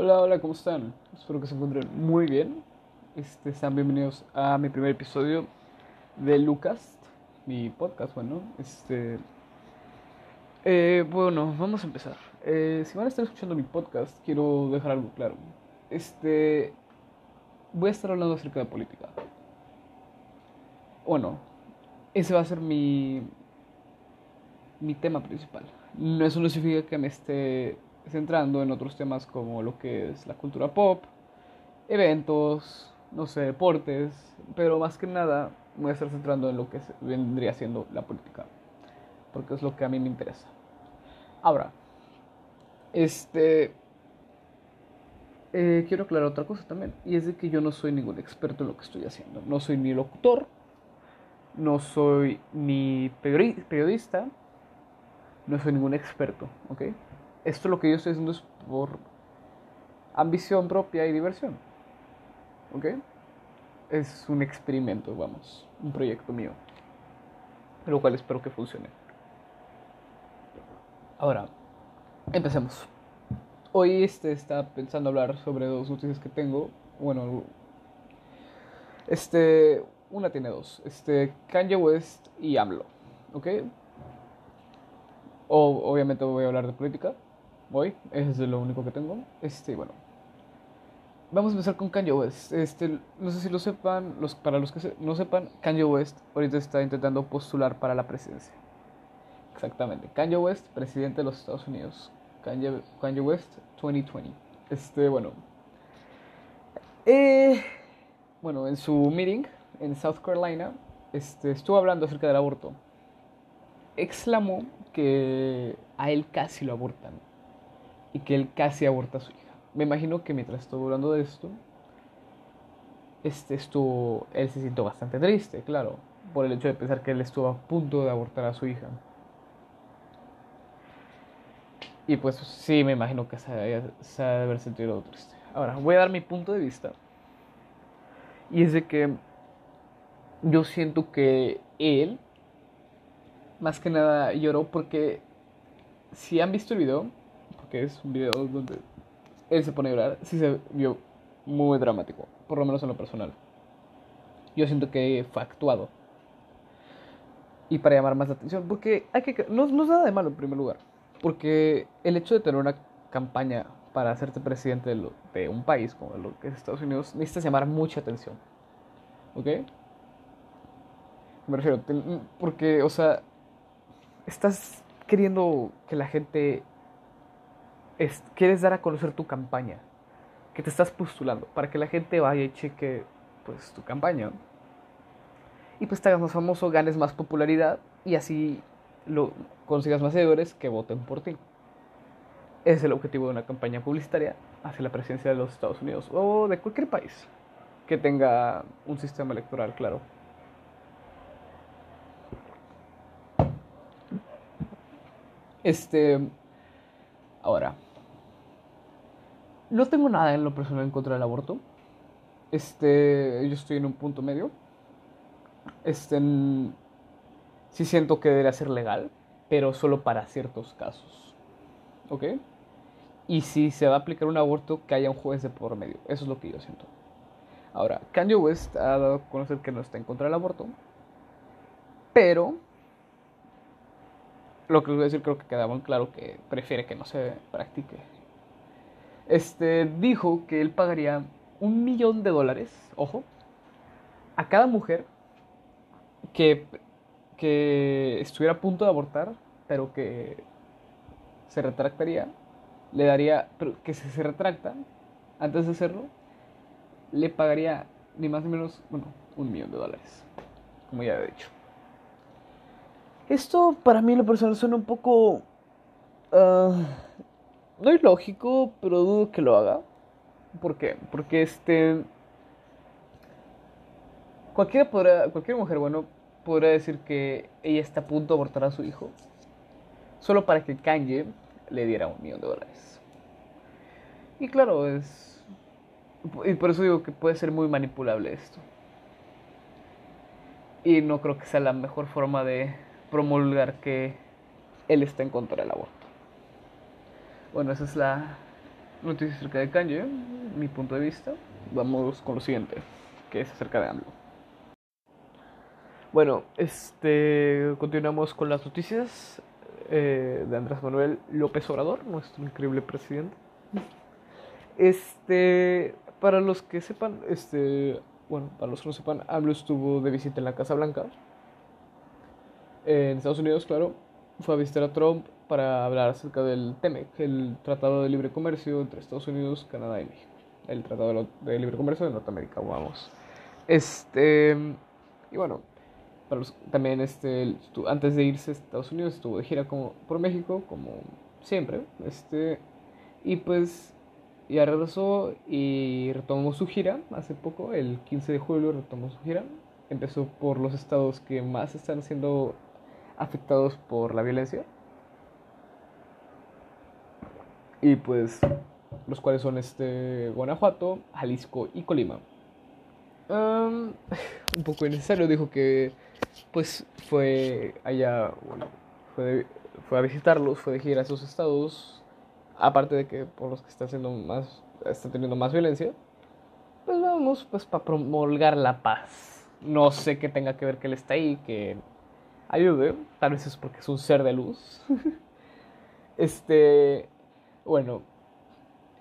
Hola, hola, ¿cómo están? Espero que se encuentren muy bien. Este, sean bienvenidos a mi primer episodio de Lucas, mi podcast, bueno. Este, eh, bueno, vamos a empezar. Eh, si van a estar escuchando mi podcast, quiero dejar algo claro. Este, voy a estar hablando acerca de política. Bueno, ese va a ser mi, mi tema principal. No, eso no significa que me esté centrando en otros temas como lo que es la cultura pop, eventos, no sé, deportes, pero más que nada me voy a estar centrando en lo que vendría siendo la política, porque es lo que a mí me interesa. Ahora, este, eh, quiero aclarar otra cosa también, y es de que yo no soy ningún experto en lo que estoy haciendo, no soy ni locutor, no soy ni periodista, no soy ningún experto, ¿ok? Esto lo que yo estoy haciendo es por ambición propia y diversión, ¿ok? Es un experimento, vamos, un proyecto mío, lo cual espero que funcione. Ahora, empecemos. Hoy este está pensando hablar sobre dos noticias que tengo. Bueno, este, una tiene dos. Este, Kanye West y AMLO. ¿Ok? O, obviamente voy a hablar de política. Voy, es lo único que tengo. Este, bueno. Vamos a empezar con Kanye West. Este, no sé si lo sepan, los, para los que no sepan, Kanye West ahorita está intentando postular para la presidencia. Exactamente. Kanye West, presidente de los Estados Unidos. Kanye, Kanye West 2020. Este, bueno. Eh, bueno, en su meeting en South Carolina, este, estuvo hablando acerca del aborto. Exclamó que a él casi lo abortan que él casi aborta a su hija. Me imagino que mientras estuvo hablando de esto, este estuvo, él se sintió bastante triste, claro, por el hecho de pensar que él estuvo a punto de abortar a su hija. Y pues sí, me imagino que se, se ha de haber sentido triste. Ahora, voy a dar mi punto de vista. Y es de que yo siento que él, más que nada, lloró porque si han visto el video, porque es un video donde él se pone a llorar, sí se vio muy dramático, por lo menos en lo personal. Yo siento que fue actuado. Y para llamar más la atención, porque hay que, no, no es nada de malo en primer lugar, porque el hecho de tener una campaña para hacerte presidente de, de un país como lo que es Estados Unidos, necesitas llamar mucha atención. ¿Ok? Me refiero, porque, o sea, estás queriendo que la gente, es, quieres dar a conocer tu campaña, que te estás postulando, para que la gente vaya y cheque, pues, tu campaña. Y pues te hagas más famoso, ganes más popularidad y así lo, consigas más seguidores que voten por ti. Es el objetivo de una campaña publicitaria hacia la presidencia de los Estados Unidos o de cualquier país que tenga un sistema electoral claro. Este. Ahora. No tengo nada en lo personal en contra del aborto. Este. Yo estoy en un punto medio. Este. Sí siento que debería ser legal. Pero solo para ciertos casos. ¿Ok? Y si se va a aplicar un aborto, que haya un juez de por medio. Eso es lo que yo siento. Ahora, Kanye West ha dado a conocer que no está en contra del aborto. Pero lo que les voy a decir creo que queda muy claro que prefiere que no se practique. Este dijo que él pagaría un millón de dólares, ojo, a cada mujer que, que estuviera a punto de abortar, pero que se retractaría, le daría, pero que se, se retracta antes de hacerlo, le pagaría ni más ni menos, bueno, un millón de dólares, como ya he dicho. Esto para mí en lo personal suena un poco... Uh, no ilógico, pero dudo que lo haga. ¿Por qué? Porque este... Cualquiera cualquier mujer, bueno, podrá decir que ella está a punto de abortar a su hijo. Solo para que Kanye le diera un millón de dólares. Y claro, es... Y por eso digo que puede ser muy manipulable esto. Y no creo que sea la mejor forma de promulgar que él está en contra del aborto. Bueno, esa es la, noticias acerca de Kanye, mi punto de vista. Vamos con lo siguiente, que es acerca de AMLO. Bueno, este continuamos con las noticias eh, de Andrés Manuel López Obrador, nuestro increíble presidente. Este, para los que sepan, este, bueno, para los que no sepan, AMLO estuvo de visita en la Casa Blanca, en Estados Unidos, claro. Fue a visitar a Trump para hablar acerca del TEMEC, el Tratado de Libre Comercio entre Estados Unidos, Canadá y México. El Tratado de Libre Comercio de Norteamérica, vamos. Este, y bueno, también este, antes de irse a Estados Unidos estuvo de gira como, por México, como siempre. Este, y pues ya regresó y retomó su gira hace poco, el 15 de julio retomó su gira. Empezó por los estados que más están siendo afectados por la violencia. Y pues los cuales son este Guanajuato, Jalisco y Colima. un poco innecesario, dijo que pues fue allá, fue, fue a visitarlos, fue de gira a esos estados, aparte de que por los que están haciendo más, están teniendo más violencia, pues vamos pues para promulgar la paz. No sé qué tenga que ver que él está ahí, que ayude, tal vez es porque es un ser de luz. este, bueno,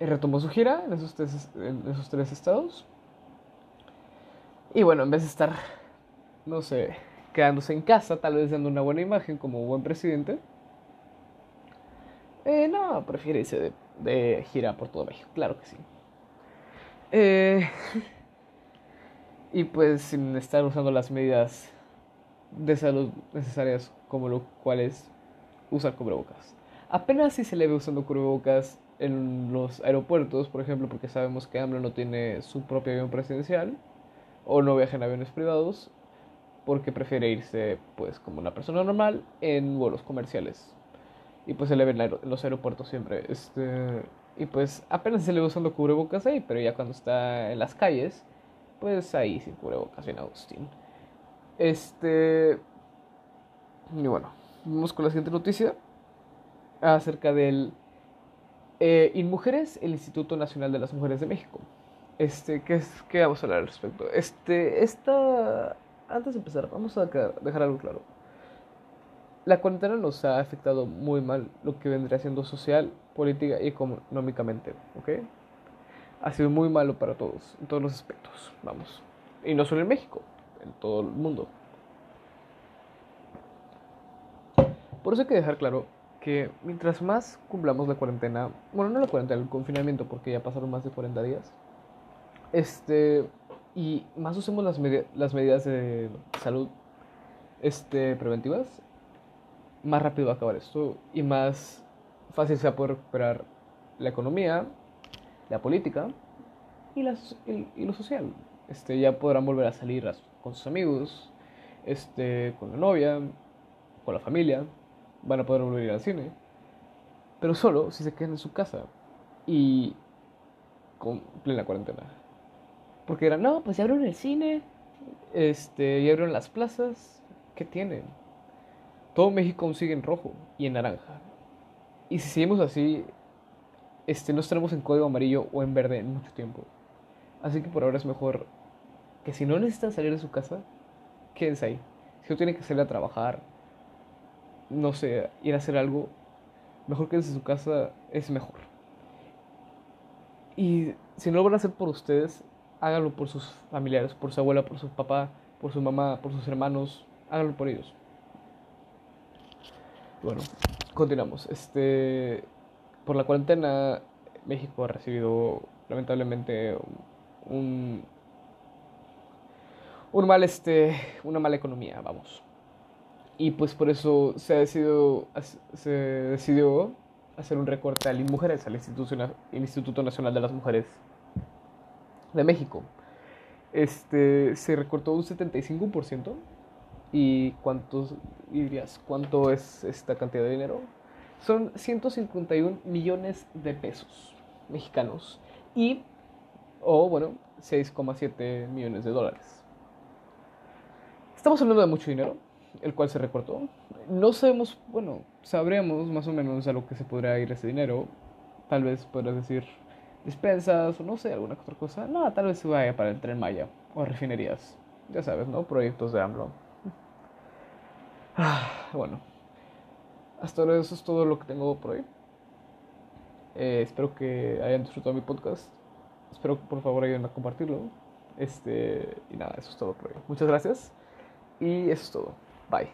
retomó su gira en esos, tres, en esos tres estados. Y bueno, en vez de estar, no sé, quedándose en casa, tal vez dando una buena imagen como buen presidente, eh, no, prefiere irse de, de, gira por todo México, claro que sí. Eh, y pues sin estar usando las medidas de salud necesarias como lo cual es usar cubrebocas. Apenas si se le ve usando cubrebocas en los aeropuertos, por ejemplo, porque sabemos que AMLO no tiene su propio avión presidencial o no viaja en aviones privados, porque prefiere irse, pues, como una persona normal en vuelos comerciales. Y pues se le ve en los aeropuertos siempre. Este, y pues apenas se le ve usando cubrebocas ahí, pero ya cuando está en las calles, pues ahí sin cubrebocas, bien Agustín. Este. Y bueno, vamos con la siguiente noticia acerca del eh, InMujeres, el Instituto Nacional de las Mujeres de México. Este, ¿qué, es, ¿qué vamos a hablar al respecto? Este, esta. Antes de empezar, vamos a dejar algo claro. La cuarentena nos ha afectado muy mal lo que vendría siendo social, política y económicamente, ¿ok? Ha sido muy malo para todos, en todos los aspectos, vamos. Y no solo en México, en todo el mundo. Por eso hay que dejar claro que mientras más cumplamos la cuarentena, bueno, no la cuarentena, el confinamiento, porque ya pasaron más de 40 días, este, y más usemos las, las medidas de salud este, preventivas, más rápido va a acabar esto y más fácil se va a poder recuperar la economía, la política y, las, y, lo social. Este, ya podrán volver a salir a, con sus amigos, este, con la novia, con la familia, van a poder volver al cine, pero solo si se quedan en su casa y con plena cuarentena. Porque eran, no, pues ya abrieron el cine, este, ya abrieron las plazas, ¿qué tienen? Todo México sigue en rojo y en naranja. Y si seguimos así, este, no estaremos en código amarillo o en verde en mucho tiempo. Así que por ahora es mejor que si no necesitan salir de su casa, quédense ahí. Si no tienen que salir a trabajar, no sé, ir a hacer algo, mejor quédense en su casa, es mejor. Y si no lo van a hacer por ustedes, háganlo por sus familiares, por su abuela, por su papá, por su mamá, por sus hermanos, háganlo por ellos. Bueno, continuamos. Este, por la cuarentena, México ha recibido lamentablemente un un mal este, una mala economía, vamos. Y pues por eso se decidió, se decidió hacer un recorte al INMujeres, al Instituto, Nacional de las Mujeres de México. Este, se recortó un 75%. ¿Y cuántos dirías? ¿Cuánto es esta cantidad de dinero? Son 151 millones de pesos mexicanos. Y, o bueno, 6,7 millones de dólares. Estamos hablando de mucho dinero, el cual se recortó. No sabemos, bueno, sabremos más o menos a lo que se podrá ir ese dinero. Tal vez podrás decir, despensas o no sé, alguna otra cosa. No, tal vez se vaya para el tren Maya o refinerías. Ya sabes, ¿no? Proyectos de AMLO. Ah, bueno, hasta ahora eso es todo lo que tengo por hoy. Eh, espero que hayan disfrutado mi podcast. Espero que por favor ayuden a compartirlo. Este, y nada, eso es todo por hoy. Muchas gracias. Y eso es todo. Bye.